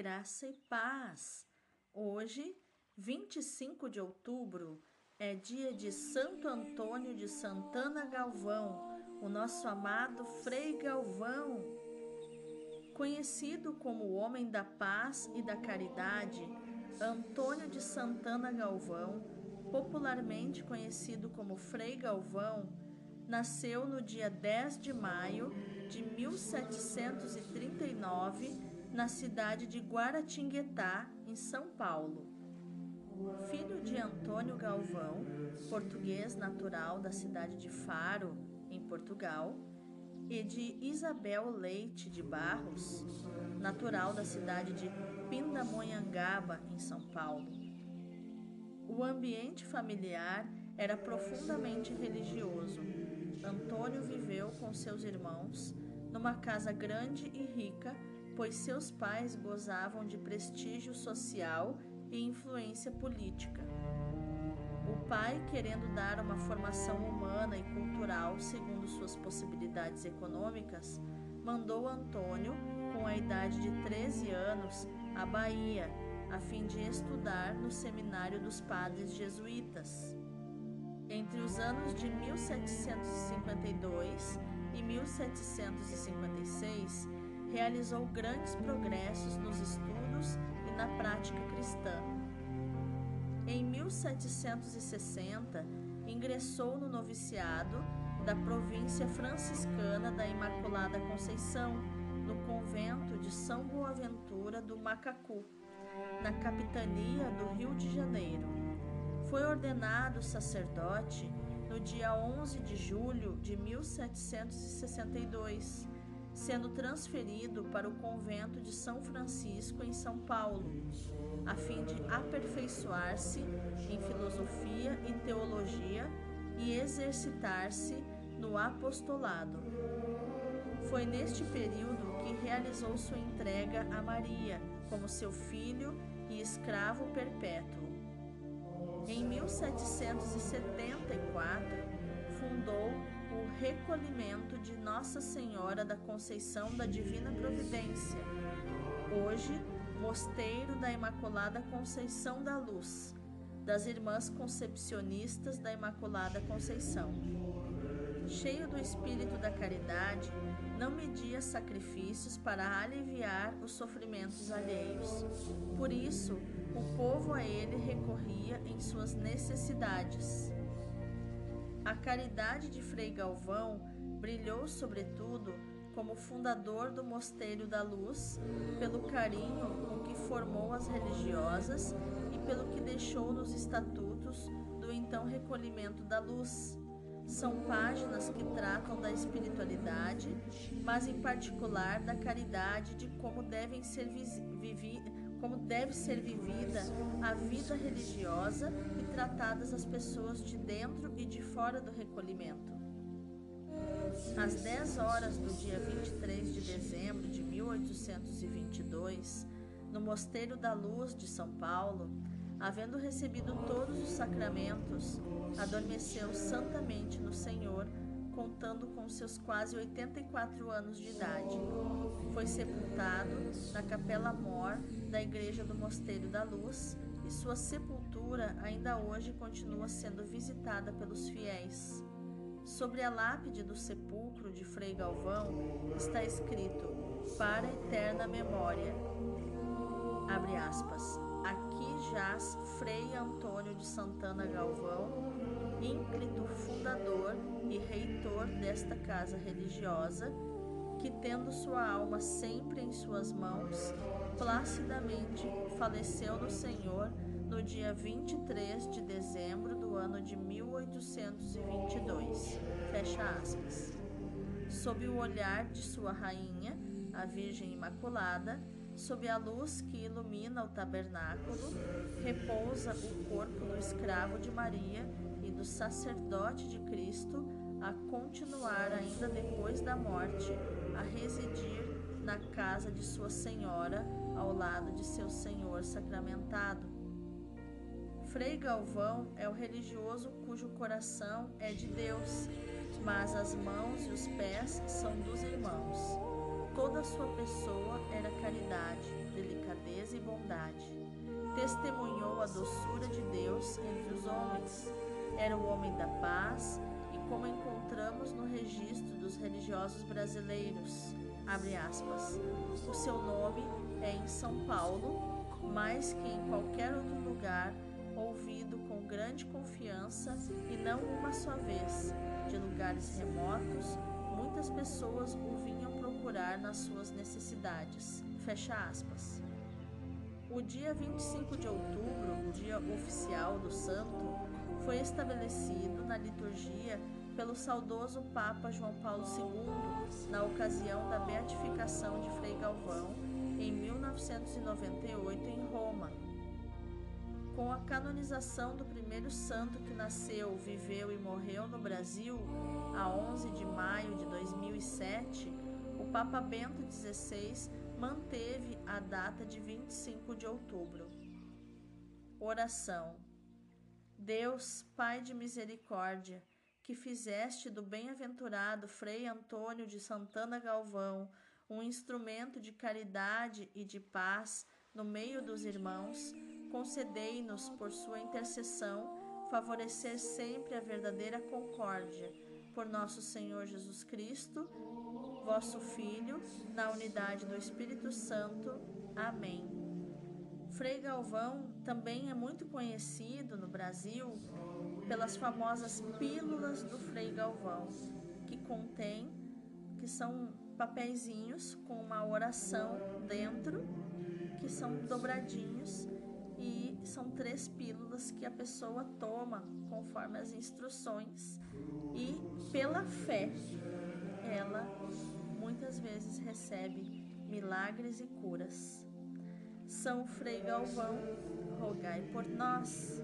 graça e paz. Hoje, 25 de outubro, é dia de Santo Antônio de Santana Galvão, o nosso amado Frei Galvão. Conhecido como o homem da paz e da caridade, Antônio de Santana Galvão, popularmente conhecido como Frei Galvão, nasceu no dia 10 de maio de 1739 na cidade de Guaratinguetá, em São Paulo. Filho de Antônio Galvão, português natural da cidade de Faro, em Portugal, e de Isabel Leite de Barros, natural da cidade de Pindamonhangaba, em São Paulo. O ambiente familiar era profundamente religioso. Antônio viveu com seus irmãos numa casa grande e rica pois seus pais gozavam de prestígio social e influência política. O pai, querendo dar uma formação humana e cultural segundo suas possibilidades econômicas, mandou Antônio, com a idade de 13 anos, à Bahia, a fim de estudar no Seminário dos Padres Jesuítas. Entre os anos de 1752 e 1756, realizou grandes progressos nos estudos e na prática cristã. Em 1760, ingressou no noviciado da província franciscana da Imaculada Conceição, no convento de São Boaventura do Macacu, na capitania do Rio de Janeiro. Foi ordenado sacerdote no dia 11 de julho de 1762 sendo transferido para o convento de São Francisco em São Paulo, a fim de aperfeiçoar-se em filosofia e teologia e exercitar-se no apostolado. Foi neste período que realizou sua entrega a Maria como seu filho e escravo perpétuo. Em 1774, fundou o recolhimento de Nossa Senhora da Conceição da Divina Providência, hoje Mosteiro da Imaculada Conceição da Luz, das Irmãs Concepcionistas da Imaculada Conceição. Cheio do espírito da caridade, não media sacrifícios para aliviar os sofrimentos alheios. Por isso, o povo a ele recorria em suas necessidades. A caridade de Frei Galvão brilhou, sobretudo, como fundador do Mosteiro da Luz, pelo carinho com que formou as religiosas e pelo que deixou nos estatutos do então Recolhimento da Luz. São páginas que tratam da espiritualidade, mas em particular da caridade, de como devem ser vividas como deve ser vivida a vida religiosa tratadas as pessoas de dentro e de fora do recolhimento. Às 10 horas do dia 23 de dezembro de 1822, no Mosteiro da Luz de São Paulo, havendo recebido todos os sacramentos, adormeceu santamente no Senhor contando com seus quase 84 anos de idade. Foi sepultado na Capela Mor da Igreja do Mosteiro da Luz e sua sepultura ainda hoje continua sendo visitada pelos fiéis. Sobre a lápide do sepulcro de Frei Galvão está escrito: Para eterna memória. Abre aspas. Aqui jaz Frei Antônio de Santana Galvão, ínclito fundador e reitor desta casa religiosa, que, tendo sua alma sempre em suas mãos, placidamente faleceu no Senhor no dia 23 de dezembro do ano de 1822. Fecha aspas. Sob o olhar de sua rainha, a Virgem Imaculada, sob a luz que ilumina o tabernáculo, repousa o corpo do escravo de Maria e do sacerdote de Cristo a continuar ainda depois da morte a residir na casa de sua senhora ao lado de seu senhor sacramentado. Frei Galvão é o religioso cujo coração é de Deus, mas as mãos e os pés são dos irmãos. Toda sua pessoa era caridade, delicadeza e bondade. Testemunhou a doçura de Deus entre os homens. Era o homem da paz e como encontramos no registro dos religiosos brasileiros, abre aspas, o seu nome é em São Paulo, mais que em qualquer outro lugar, ouvido com grande confiança e não uma só vez, de lugares remotos, muitas pessoas o vinham procurar nas suas necessidades. Fecha aspas. O dia 25 de outubro, dia oficial do santo, foi estabelecido na liturgia pelo saudoso Papa João Paulo II na ocasião da beatificação de Frei Galvão em 1998 em Roma. Com a canonização do primeiro santo que nasceu, viveu e morreu no Brasil, a 11 de maio de 2007, o Papa Bento XVI manteve a data de 25 de outubro. Oração. Deus, Pai de misericórdia, que fizeste do bem-aventurado Frei Antônio de Santana Galvão um instrumento de caridade e de paz no meio dos irmãos, concedei-nos, por sua intercessão, favorecer sempre a verdadeira concórdia. Por nosso Senhor Jesus Cristo, vosso Filho, na unidade do Espírito Santo. Amém. Frei Galvão também é muito conhecido no Brasil pelas famosas pílulas do Frei Galvão, que contém, que são papeizinhos com uma oração dentro, que são dobradinhos e são três pílulas que a pessoa toma conforme as instruções e pela fé ela vezes recebe milagres e curas. São Frei Galvão, rogai por nós.